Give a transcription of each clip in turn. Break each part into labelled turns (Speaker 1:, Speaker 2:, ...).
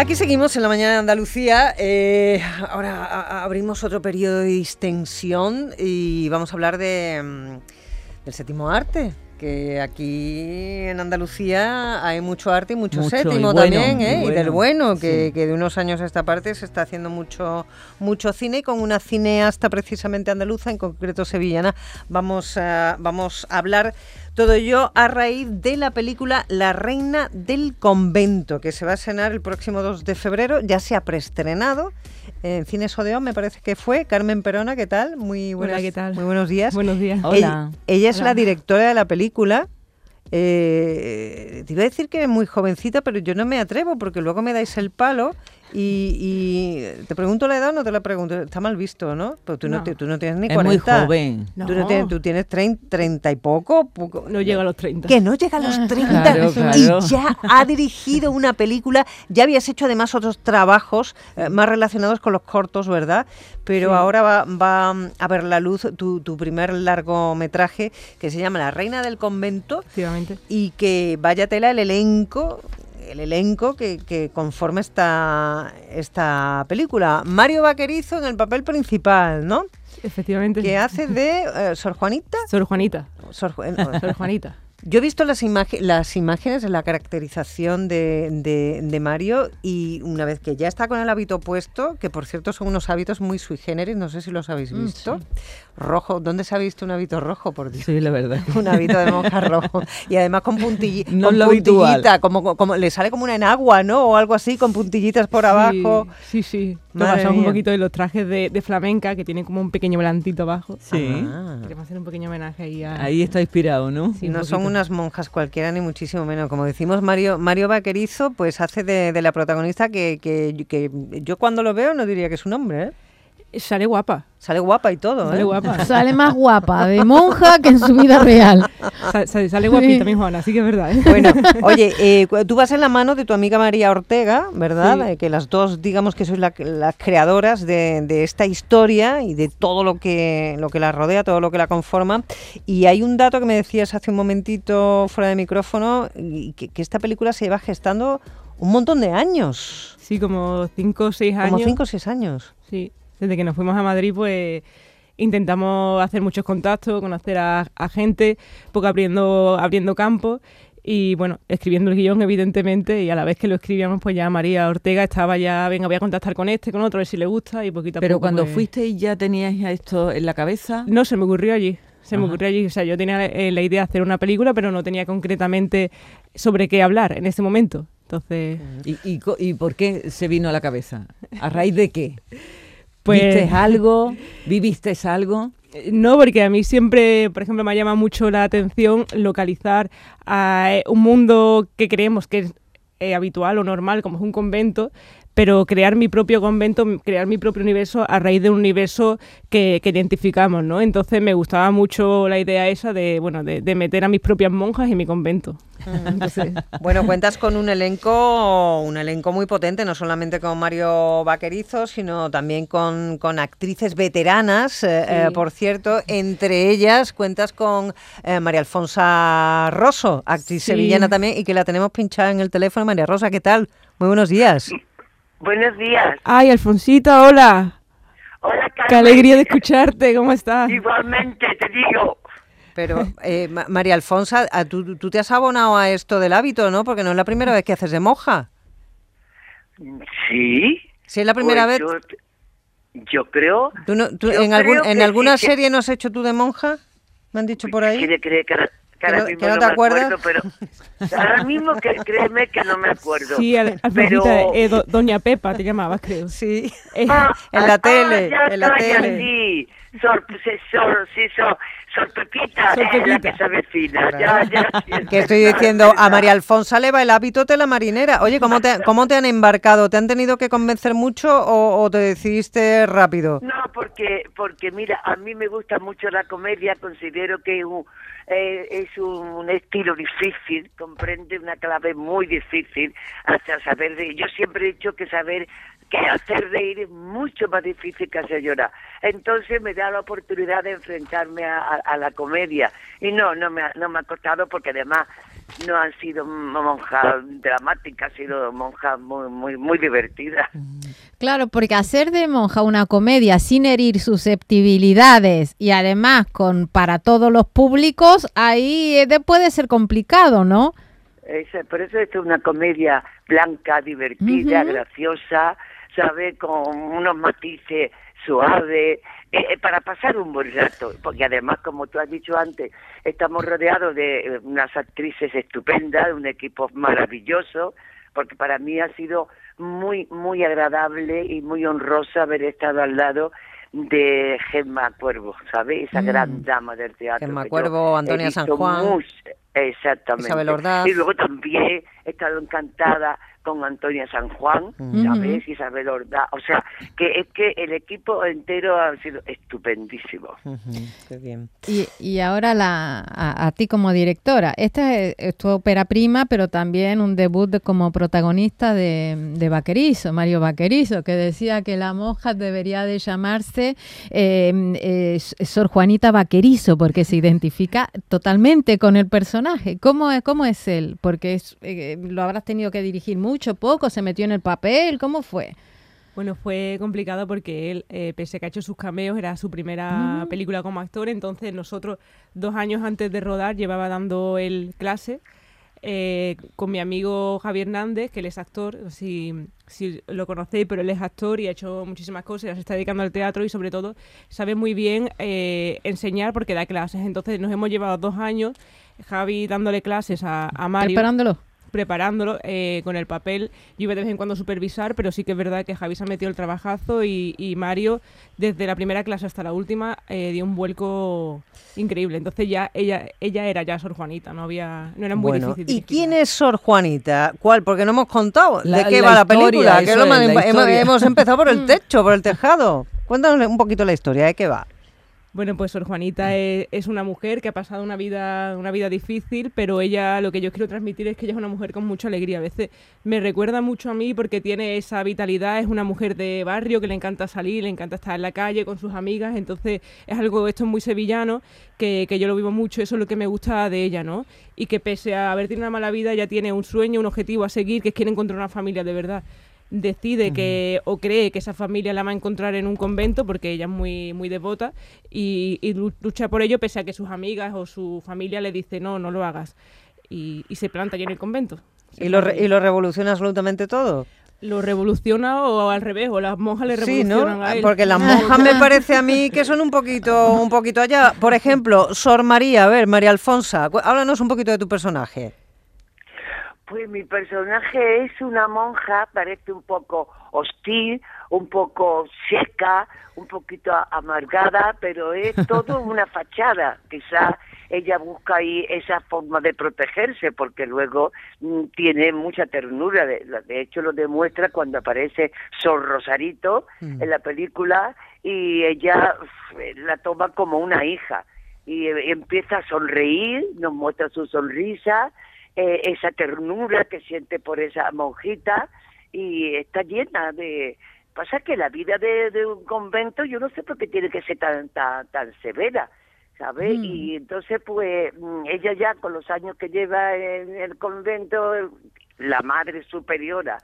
Speaker 1: Aquí seguimos en la mañana de Andalucía. Eh, ahora abrimos otro periodo de distensión y vamos a hablar de, mm, del séptimo arte que aquí en Andalucía hay mucho arte y mucho, séptimo también, ¿eh? y, del bueno, que, de unos años a esta parte se está haciendo mucho, mucho cine y con una cineasta precisamente andaluza, en concreto sevillana, vamos a, vamos a hablar todo ello a raíz de la película La Reina del Convento, que se va a estrenar el próximo 2 de febrero, ya se ha preestrenado en Cines Odeón, me parece que fue. Carmen Perona, ¿qué tal? Muy, buenas,
Speaker 2: ¿qué tal?
Speaker 1: muy buenos días.
Speaker 2: Buenos días.
Speaker 1: Hola. Ella, es la directora de la película. Eh, te iba a decir que es muy jovencita, pero yo no me atrevo porque luego me dais el palo y, te pregunto la edad o no te la pregunto. Está mal visto, ¿no? Pero tú no, tú no tienes ni
Speaker 3: es
Speaker 1: 40.
Speaker 3: muy joven.
Speaker 1: Tú, no tienes, tú tienes 30, y poco,
Speaker 2: No llega a los 30.
Speaker 1: Que no llega a los 30 y ya ha dirigido una película. Ya habías hecho además otros trabajos eh, más relacionados con los cortos, ¿verdad? Pero ahora va, va, a ver la luz tu, tu primer largometraje que se llama La Reina del Convento. Y que vaya tela el elenco el elenco que, conforma esta, esta película. Mario Vaquerizo en el papel principal, ¿no?
Speaker 2: Efectivamente.
Speaker 1: Que hace de eh, Sor Juanita.
Speaker 2: Sor Juanita. Sor, Sor Juanita.
Speaker 1: Yo he visto las, las imágenes, la caracterización de, de, Mario y una vez que ya está con el hábito puesto, que por cierto son unos hábitos muy sui generis, no sé si los habéis mm, visto, rojo, ¿dónde se ha visto un hábito rojo, por Dios?
Speaker 3: Sí, la verdad.
Speaker 1: un hábito de monja rojo y además con, puntillita, no con puntillita, como, como, le sale como una enagua, ¿no? O algo así, con puntillitas por abajo.
Speaker 2: Sí, sí. Tomamos un poquito de los trajes de, flamenca que tienen como un pequeño volantito abajo.
Speaker 3: Sí.
Speaker 2: Queremos hacer un pequeño homenaje ahí a...
Speaker 3: Ahí está inspirado, ¿no?
Speaker 1: Sí, no son unas monjas cualquiera ni muchísimo menos. Como decimos, Mario Mario Vaquerizo pues hace de, la protagonista que, que, que, yo cuando lo veo no diría que es un hombre, ¿eh?
Speaker 2: Sale guapa.
Speaker 1: Sale guapa y todo,
Speaker 2: Sale
Speaker 1: ¿eh?
Speaker 2: guapa.
Speaker 4: Sale más guapa de monja que en su vida real.
Speaker 2: Sale, guapita mi Juana, así que es verdad. ¿eh?
Speaker 1: Bueno, oye, eh, tú vas en la mano de tu amiga María Ortega, ¿verdad? Eh, que las dos, digamos que sois las creadoras de, esta historia y de todo lo que, lo que la rodea, todo lo que la conforma. Y hay un dato que me decías hace un momentito fuera de micrófono, que, que esta película se lleva gestando un montón de años.
Speaker 2: Sí, como cinco o seis años.
Speaker 1: Como cinco o seis años.
Speaker 2: Sí desde que nos fuimos a Madrid, pues intentamos hacer muchos contactos, conocer a, gente, poco abriendo, abriendo campo y bueno, escribiendo el guion evidentemente y a la vez que lo escribíamos pues ya María Ortega estaba ya, venga, voy a contactar con este, con otro, a ver si le gusta y poquito a
Speaker 3: Pero
Speaker 2: poco,
Speaker 3: cuando
Speaker 2: pues
Speaker 3: fuiste ya tenías esto en la cabeza.
Speaker 2: No, se me ocurrió allí. Se me ocurrió allí, o sea, yo tenía eh, la idea de hacer una película, pero no tenía concretamente sobre qué hablar en ese momento. Entonces...
Speaker 3: ¿Y, y, y por qué se vino a la cabeza? ¿A raíz de qué? Pues, ¿Viste algo? ¿Viviste algo?
Speaker 2: Eh, no, porque a mí siempre, por ejemplo, me llama mucho la atención localizar a eh, un mundo que creemos que es eh, habitual o normal, como es un convento, pero crear mi propio convento, crear mi propio universo a raíz de un universo que, identificamos, ¿no? Entonces me gustaba mucho la idea esa de, bueno, de, meter a mis propias monjas en mi convento.
Speaker 1: bueno, cuentas con un elenco, un elenco muy potente, no solamente con Mario Vaquerizo, sino también con, actrices veteranas, eh, eh, por cierto, entre ellas cuentas con eh, María Alfonsa Rosso, actriz sevillana también, y que la tenemos pinchada en el teléfono. María Rosa, ¿qué tal? Muy buenos días.
Speaker 5: Buenos días.
Speaker 2: Ay, Alfonsita, hola.
Speaker 5: Hola, Carmen.
Speaker 2: Qué alegría de escucharte, ¿cómo estás?
Speaker 5: Igualmente, te digo.
Speaker 1: Pero, eh, María Alfonsa, ¿tú, tú te has abonado a esto del hábito, ¿no? Porque no es la primera vez que haces de monja.
Speaker 5: Sí.
Speaker 1: ¿Sí es la primera
Speaker 5: pues
Speaker 1: vez?
Speaker 5: Yo, creo...
Speaker 1: ¿Tú en, algún, ¿En alguna serie no has hecho tú de monja? Me han dicho por ahí.
Speaker 5: ¿Quiere creer que
Speaker 1: que no, te acuerdas?
Speaker 5: pero ahora mismo que créeme que no me acuerdo.
Speaker 2: Sí, al, pero... Eh, Doña Pepa te llamabas, creo.
Speaker 1: Sí, ah, en la tele,
Speaker 5: ah,
Speaker 1: en la tele.
Speaker 5: Sí, sor, sor, sor, sor Pepita, sor Pepita. la que se avecina. Ya, ya,
Speaker 1: que estoy diciendo, a María Alfonso le va el hábito de la marinera. Oye, ¿cómo te, ¿cómo te han embarcado? ¿Te han tenido que convencer mucho o, o te decidiste rápido?
Speaker 5: No, porque, porque mira, a mí me gusta mucho la comedia, considero que un eh, es un, estilo difícil, comprende una clave muy difícil hasta saber de... Yo siempre he dicho que saber que hacer reír es mucho más difícil que hacer llorar. Entonces me da la oportunidad de enfrentarme a, la comedia. Y no, no me, ha, no me ha costado porque además no han sido monjas dramáticas, han sido monjas muy, muy, muy divertidas.
Speaker 4: Claro, porque hacer de monja una comedia sin herir susceptibilidades y además con para todos los públicos, ahí eh, puede ser complicado, ¿no?
Speaker 5: por eso es una comedia blanca, divertida, graciosa, sabe, con unos matices suaves, eh, eh, para pasar un buen rato, porque además, como tú has dicho antes, estamos rodeados de eh, unas actrices estupendas, un equipo maravilloso, porque para mí ha sido muy, muy agradable y muy honrosa haber estado al lado de Gemma Cuervo, ¿sabes? Esa mm. gran dama del teatro.
Speaker 1: Gemma Cuervo, Antonia San Juan.
Speaker 5: Exactamente.
Speaker 1: Isabel
Speaker 5: Y luego también he estado encantada con Antonia San Juan, ¿sabes? Isabel Ordaz. O sea, que es que el equipo entero ha sido estupendísimo.
Speaker 1: Qué bien.
Speaker 4: Y, y ahora la, a, ti como directora. Esta es, tu ópera prima, pero también un debut como protagonista de, de Vaquerizo, Mario Vaquerizo, que decía que la monja debería de llamarse eh, Sor Juanita Vaquerizo, porque se identifica totalmente con el personaje. ¿Cómo, cómo es él? Porque es, eh, lo habrás tenido que dirigir mucho poco? ¿Se metió en el papel? ¿Cómo fue?
Speaker 2: Bueno, fue complicado porque él, eh, pese a que ha hecho sus cameos, era su primera película como actor, entonces nosotros dos años antes de rodar llevaba dando el clase eh, con mi amigo Javier Hernández, que él es actor, si, si lo conocéis, pero él es actor y ha hecho muchísimas cosas, se está dedicando al teatro y sobre todo sabe muy bien eh, enseñar porque da clases. Entonces nos hemos llevado dos años, Javi dándole clases a, a Mario.
Speaker 4: Preparándolo
Speaker 2: preparándolo eh, con el papel. Yo iba de vez en cuando a supervisar, pero sí que es verdad que Javi se ha metido el trabajazo y, Mario, desde la primera clase hasta la última, eh, dio un vuelco increíble. Entonces ya ella ella era ya Sor Juanita, no había no era muy
Speaker 1: bueno,
Speaker 2: difícil.
Speaker 1: ¿Y quién es Sor Juanita? ¿Cuál? Porque no hemos contado de qué va la película. Que hemos, hemos empezado por el techo, por el tejado. Cuéntanos un poquito la historia, ¿de qué va?
Speaker 2: Bueno, pues Sor Juanita es, una mujer que ha pasado una vida, una vida difícil, pero ella lo que yo quiero transmitir es que ella es una mujer con mucha alegría. A veces me recuerda mucho a mí porque tiene esa vitalidad, es una mujer de barrio que le encanta salir, le encanta estar en la calle con sus amigas, entonces es algo, esto es muy sevillano, que, que yo lo vivo mucho, eso es lo que me gusta de ella, ¿no? Y que pese a haber tenido una mala vida, ella tiene un sueño, un objetivo a seguir, que es quiere encontrar una familia de verdad decide que o cree que esa familia la va a encontrar en un convento porque ella es muy muy devota y, lucha por ello pese a que sus amigas o su familia le dice no no lo hagas y, se planta allí en el convento
Speaker 1: y lo, y lo revoluciona absolutamente todo
Speaker 2: lo revoluciona o al revés, o las monjas le revolucionan a él.
Speaker 1: Porque las monjas me parece a mí que son un poquito, un poquito allá. Por ejemplo, Sor María, a ver, María Alfonsa, háblanos un poquito de tu personaje.
Speaker 5: Pues mi personaje es una monja, parece un poco hostil, un poco seca, un poquito amargada, pero es todo una fachada. Quizá ella busca ahí esa forma de protegerse, porque luego mm, tiene mucha ternura. De, de, hecho, lo demuestra cuando aparece Sor Rosarito mm. en la película y ella la toma como una hija. Y eh, empieza a sonreír, nos muestra su sonrisa eh, esa ternura que siente por esa monjita y está llena de... Pasa que la vida de, un convento yo no sé por qué tiene que ser tan, tan, tan severa, ¿sabes? Mm. Y entonces pues mm, ella ya con los años que lleva en el convento, la madre superiora,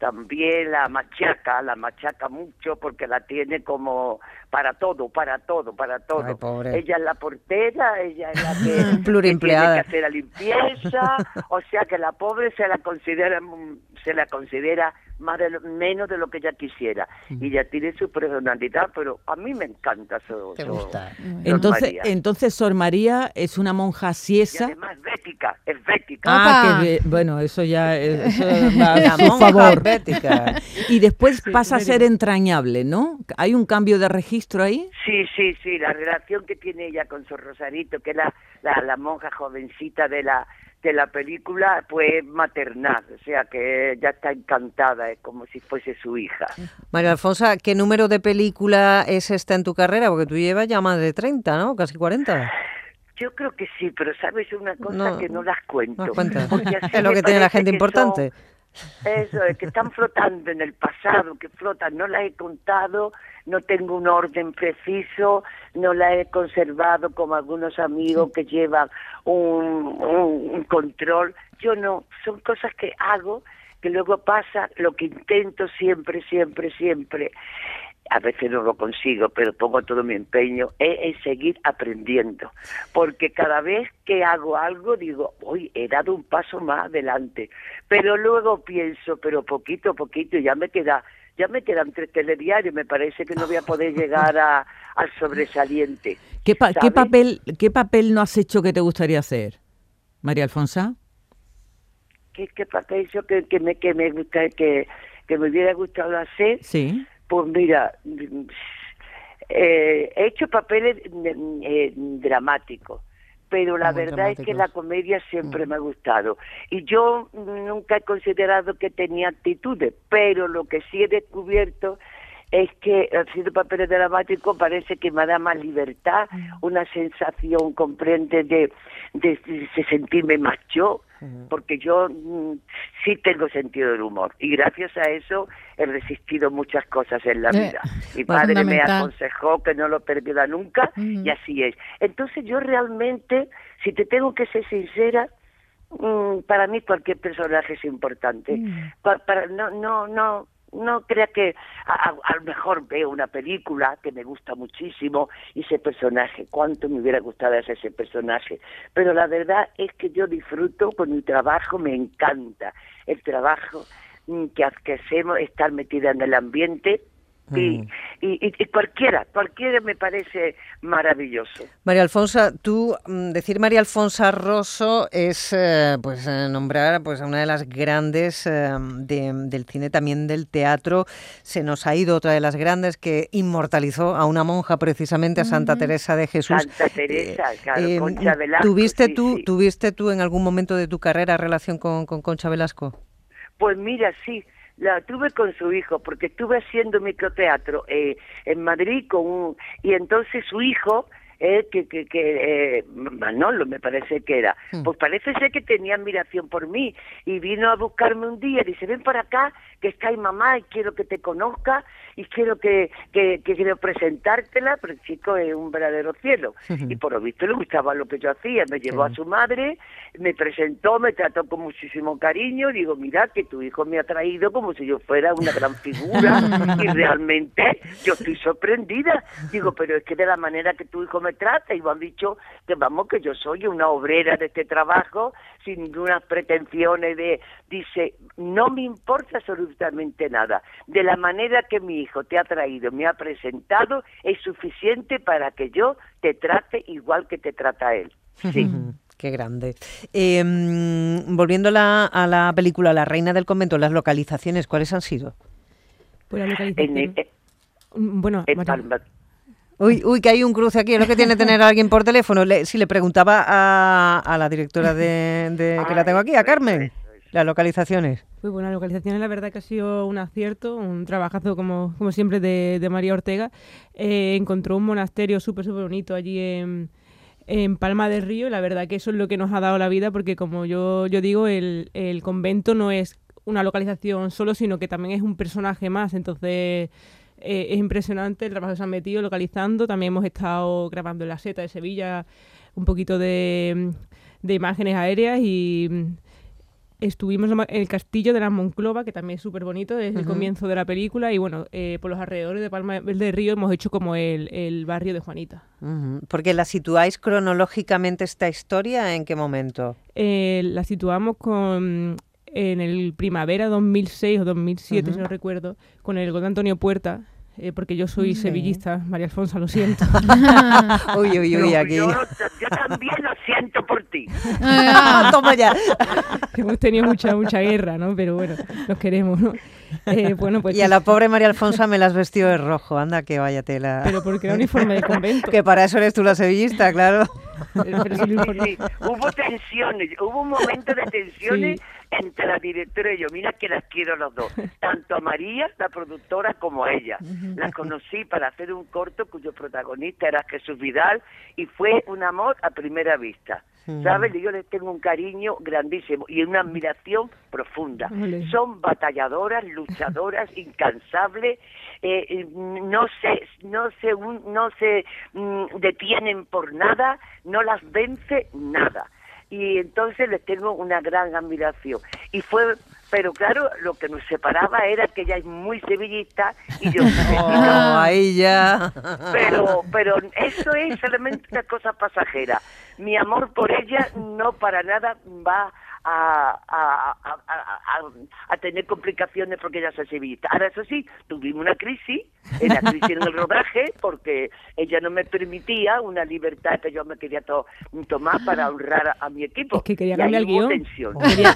Speaker 5: también la machaca, la machaca mucho porque la tiene como para todo, para todo, para todo. ella es la portera, ella es la que, que tiene que hacer la limpieza, o sea que la pobre se la considera se la considera más de menos de lo que ella quisiera. Y ya tiene su personalidad pero a mí me encanta eso
Speaker 3: entonces entonces Sor María es una monja siesa.
Speaker 5: y además bética es bética
Speaker 3: ah que, bueno eso ya eso va a su favor bética. y después pasa a ser entrañable no hay un cambio de registro ahí
Speaker 5: sí sí sí la relación que tiene ella con Sor Rosarito que es la, la, la monja jovencita de la de la película pues maternal, o sea que ya está encantada, es como si fuese su hija.
Speaker 1: María Alfonsa, ¿qué número de película es esta en tu carrera? Porque tú llevas ya más de 30, ¿no? Casi 40.
Speaker 5: Yo creo que sí, pero sabes una cosa que no las cuento.
Speaker 1: es lo que tiene la gente importante.
Speaker 5: Eso es, que están flotando en el pasado, que flotan, no las he contado, no tengo un orden preciso, no las he conservado como algunos amigos que llevan un, un, control. Yo no, son cosas que hago, que luego pasa, lo que intento siempre, siempre, siempre a veces no lo consigo, pero pongo todo mi empeño en, seguir aprendiendo, porque cada vez que hago algo digo, hoy he dado un paso más adelante, pero luego pienso, pero poquito a poquito ya me queda, ya me quedan tres telediarios, me parece que no voy a poder llegar a, al sobresaliente.
Speaker 3: ¿Qué, ¿qué, papel, ¿Qué papel no has hecho que te gustaría hacer, María Alfonso?
Speaker 5: ¿Qué, qué papel yo que, que me que me gusta que, que me hubiera gustado hacer?
Speaker 3: Sí
Speaker 5: pues mira, eh, he hecho papeles eh, dramáticos, pero la verdad es que la comedia siempre mm. me ha gustado. Y yo nunca he considerado que tenía actitudes, pero lo que sí he descubierto es que haciendo papeles dramáticos parece que me da más libertad, mm. una sensación, comprende, de, de, de sentirme más yo, porque yo mm, sí tengo sentido del humor y gracias a eso he resistido muchas cosas en la eh, vida. Mi padre me aconsejó que no lo perdiera nunca y así es. Entonces yo realmente, si te tengo que ser sincera, mm, para mí cualquier personaje es importante. para, no, no, no, no crea que a, lo mejor veo una película que me gusta muchísimo y ese personaje, cuánto me hubiera gustado hacer ese personaje, pero la verdad es que yo disfruto con mi trabajo, me encanta el trabajo mm, que, que hacemos, estar metida en el ambiente, y, y, cualquiera, cualquiera me parece maravilloso.
Speaker 1: María Alfonso, tú mm, decir María Alfonso Rosso es eh, pues eh, nombrar pues a una de las grandes eh, del cine, también del teatro. Se nos ha ido otra de las grandes que inmortalizó a una monja precisamente, a Santa Teresa de Jesús.
Speaker 5: Santa Teresa, claro, Concha Velasco.
Speaker 1: ¿Tuviste tú, tuviste tú en algún momento de tu carrera relación con, con Concha Velasco?
Speaker 5: Pues mira, sí la tuve con su hijo porque estuve haciendo microteatro eh, en Madrid con un, y entonces su hijo eh, que, que, que eh, Manolo me parece que era, hmm. pues parece ser que tenía admiración por mí y vino a buscarme un día y dice, ven para acá, que está ahí mamá y quiero que te conozca y quiero que, que, quiero presentártela, pero el chico es un verdadero cielo. Y por lo visto le gustaba lo que yo hacía, me llevó a su madre, me presentó, me trató con muchísimo cariño, digo, mira que tu hijo me ha traído como si yo fuera una gran figura y realmente yo estoy sorprendida. Digo, pero es que de la manera que tu hijo me trata y me han dicho que vamos, que yo soy una obrera de este trabajo sin ninguna pretensiones de, dice, no me importa absolutamente nada. De la manera que mi hijo te ha traído, me ha presentado, es suficiente para que yo te trate igual que te trata él. Sí.
Speaker 1: Qué grande. Em, volviendo a la, película La Reina del Convento, las localizaciones, ¿cuáles han sido?
Speaker 2: Pues la localización... bueno,
Speaker 1: Uy, uy, que hay un cruce aquí, es lo que tiene tener a alguien por teléfono. si le preguntaba a, la directora de, que la tengo aquí, a Carmen, las localizaciones.
Speaker 2: Muy buenas localizaciones, la verdad que ha sido un acierto, un trabajazo como, como siempre de, María Ortega. Eh, encontró un monasterio súper, súper bonito allí en, en, Palma del Río y la verdad que eso es lo que nos ha dado la vida porque como yo, yo digo, el, el convento no es una localización solo, sino que también es un personaje más. Entonces eh, es impresionante el trabajo que se han metido localizando. También hemos estado grabando en la seta de Sevilla un poquito de, imágenes aéreas y mm, estuvimos en el castillo de la Monclova, que también es súper bonito, desde el comienzo de la película, y bueno, eh, por los alrededores de Palma del Río hemos hecho como el, barrio de Juanita.
Speaker 1: Porque la situáis cronológicamente esta historia, ¿en qué momento?
Speaker 2: Eh, la situamos con en el primavera 2006 o 2007, si no recuerdo, con el gol de Antonio Puerta, eh, porque yo soy sevillista, María Alfonso, lo siento.
Speaker 1: uy, uy, uy, aquí.
Speaker 5: Yo, también lo siento por ti.
Speaker 1: Toma ya.
Speaker 2: Hemos tenido mucha, mucha guerra, ¿no? Pero bueno, nos queremos, ¿no?
Speaker 1: Eh, bueno, pues y a la pobre María Alfonso me las vestió de rojo, anda que vaya tela.
Speaker 2: Pero porque era uniforme de convento.
Speaker 1: que para eso eres tú la sevillista, claro.
Speaker 5: Hubo tensiones, hubo un momento de tensiones entre la directora y yo. Mira que las quiero los dos, tanto a María, la productora, como a ella. La conocí para hacer un corto cuyo protagonista era Jesús Vidal y fue un amor a primera vista. ¿sabes? yo les tengo un cariño grandísimo y una admiración profunda. Son batalladoras, luchadoras, incansables, eh, eh, no se, no se, no se mm, detienen por nada, no las vence nada. Y entonces les tengo una gran admiración. Y fue pero claro, lo que nos separaba era que ella es muy sevillista y yo
Speaker 1: oh, ahí ya.
Speaker 5: Pero, pero eso es solamente una cosa pasajera. Mi amor por ella no para nada va a, a, a, a, tener complicaciones porque ella se sevillista. Ahora, eso sí, tuvimos una crisis, la crisis en el rodaje, porque ella no me permitía una libertad que yo me quería tomar para honrar a, mi equipo.
Speaker 2: Es que quería cambiar el guion.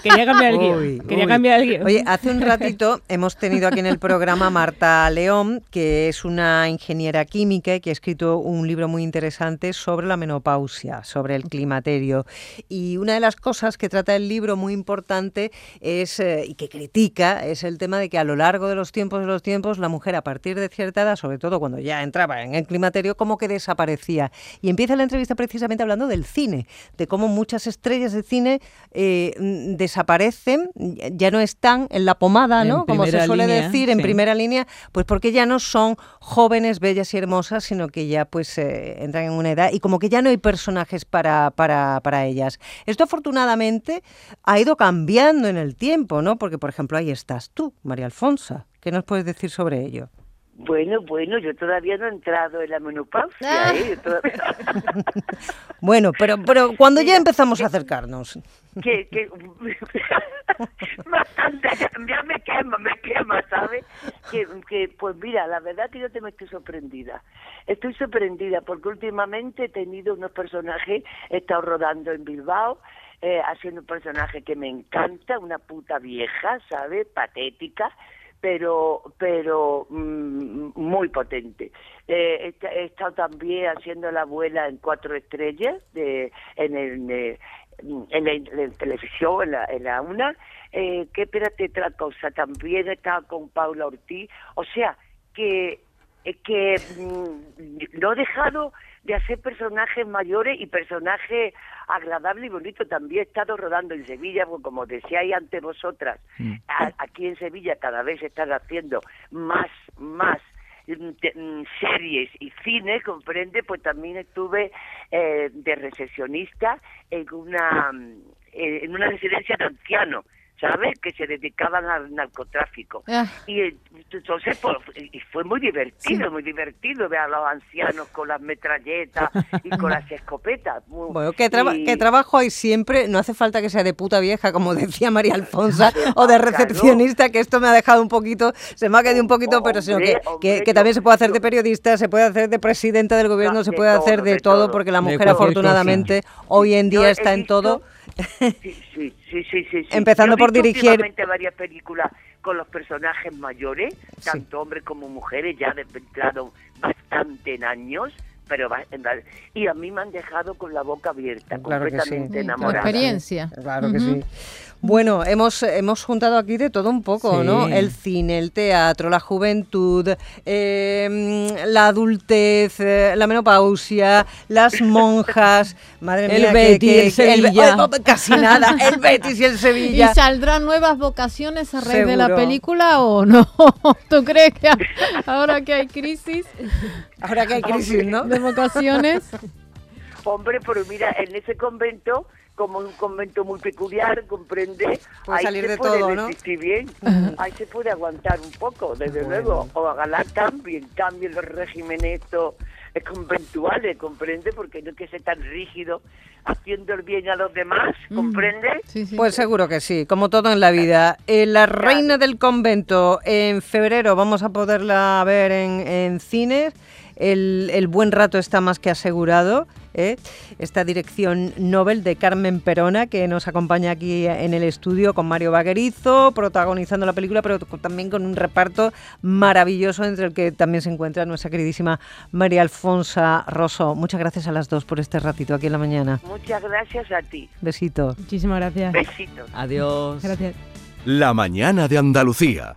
Speaker 2: Quería, cambiar el guion. quería cambiar el guion.
Speaker 1: Oye, hace un ratito hemos tenido aquí en el programa Marta León, que es una ingeniera química y que ha escrito un libro muy interesante sobre la menopausia, sobre el climaterio. Y una de las cosas que trata el libro libro muy importante es, eh, y que critica es el tema de que a lo largo de los tiempos de los tiempos la mujer a partir de cierta edad, sobre todo cuando ya entraba en el climaterio, como que desaparecía. Y empieza la entrevista precisamente hablando del cine, de cómo muchas estrellas de cine eh, desaparecen, ya no están en la pomada, ¿no? Como se suele decir, en primera línea, pues porque ya no son jóvenes, bellas y hermosas, sino que ya pues eh, entran en una edad y como que ya no hay personajes para, para, para ellas. Esto afortunadamente ha ido cambiando en el tiempo, ¿no? Porque, por ejemplo, ahí estás tú, María Alfonso. ¿Qué nos puedes decir sobre ello?
Speaker 5: Bueno, bueno, yo todavía no he entrado en la menopausia, ah. ¿eh?
Speaker 1: bueno, pero pero cuando ya empezamos a acercarnos.
Speaker 5: Que, que bastante, ya me quema, me quema, ¿sabes? Que, que, pues mira, la verdad que yo te me estoy sorprendida. Estoy sorprendida porque últimamente he tenido unos personajes, he estado rodando en Bilbao, eh, haciendo un personaje que me encanta, una puta vieja, ¿sabes? Patética, pero pero mm, muy potente. Eh, he, estado también haciendo la abuela en cuatro estrellas de en el en la, televisión, en la, en la una, eh, que espérate otra cosa, también he estado con Paula Ortiz, o sea, que, que mm, no he dejado de hacer personajes mayores y personajes agradables y bonitos. También he estado rodando en Sevilla, porque como decíais ante vosotras, mm. aquí en Sevilla cada vez se están haciendo más, más mm, series y cine, comprende, pues también estuve eh, de recesionista en una en una residencia de ancianos ¿sabes? Que se dedicaban al narcotráfico. Ah. Y entonces pues, y fue muy divertido, muy divertido ver a los ancianos con las metralletas y con las escopetas.
Speaker 1: Bueno, ¿qué, trabajo hay siempre? No hace falta que sea de puta vieja, como decía María Alfonso, o de recepcionista, que esto me ha dejado un poquito, se me ha quedado un poquito, pero sino que, que, también se puede hacer de periodista, se puede hacer de presidenta del gobierno, se puede hacer de, todo, porque la mujer afortunadamente hoy en día está en todo.
Speaker 5: Sí, sí, sí, sí, sí.
Speaker 1: Empezando por dirigir
Speaker 5: varias películas con los personajes mayores, tanto hombres como mujeres, ya desventlado bastante en años, pero y a mí me han dejado con la boca abierta, completamente enamorada.
Speaker 4: experiencia.
Speaker 1: Claro que sí. Bueno, hemos, hemos juntado aquí de todo un poco, ¿no? El cine, el teatro, la juventud, em, la adultez, eh, la menopausia, las monjas, madre mía,
Speaker 3: el Betis, el Sevilla.
Speaker 1: casi nada, el Betis y el Sevilla.
Speaker 4: ¿Y saldrán nuevas vocaciones a raíz de la película o no? ¿Tú crees que ahora que hay crisis?
Speaker 1: Ahora que hay crisis, ¿no?
Speaker 4: De vocaciones.
Speaker 5: Hombre, pero mira, en ese convento como un convento muy peculiar, comprende,
Speaker 1: puede ahí salir se de puede todo, ¿no?
Speaker 5: bien, ahí se puede aguantar un poco, desde luego, o ganar también, cambien los regímenes estos conventuales, comprende, porque no hay que ser tan rígido haciendo el bien a los demás, mm. comprende.
Speaker 1: Pues seguro que sí, como todo en la vida. Eh, la reina del convento, en febrero vamos a poderla ver en, en cines, el, el buen rato está más que asegurado. ¿Eh? esta dirección Nobel de Carmen Perona, que nos acompaña aquí en el estudio con Mario Vaguerizo, protagonizando la película, pero también con un reparto maravilloso entre el que también se encuentra nuestra queridísima María Alfonso Rosso. Muchas gracias a las dos por este ratito aquí en la mañana.
Speaker 5: Muchas gracias a ti.
Speaker 1: Besito.
Speaker 2: Muchísimas gracias.
Speaker 5: Besitos.
Speaker 3: Adiós.
Speaker 2: Gracias.
Speaker 6: La mañana de Andalucía.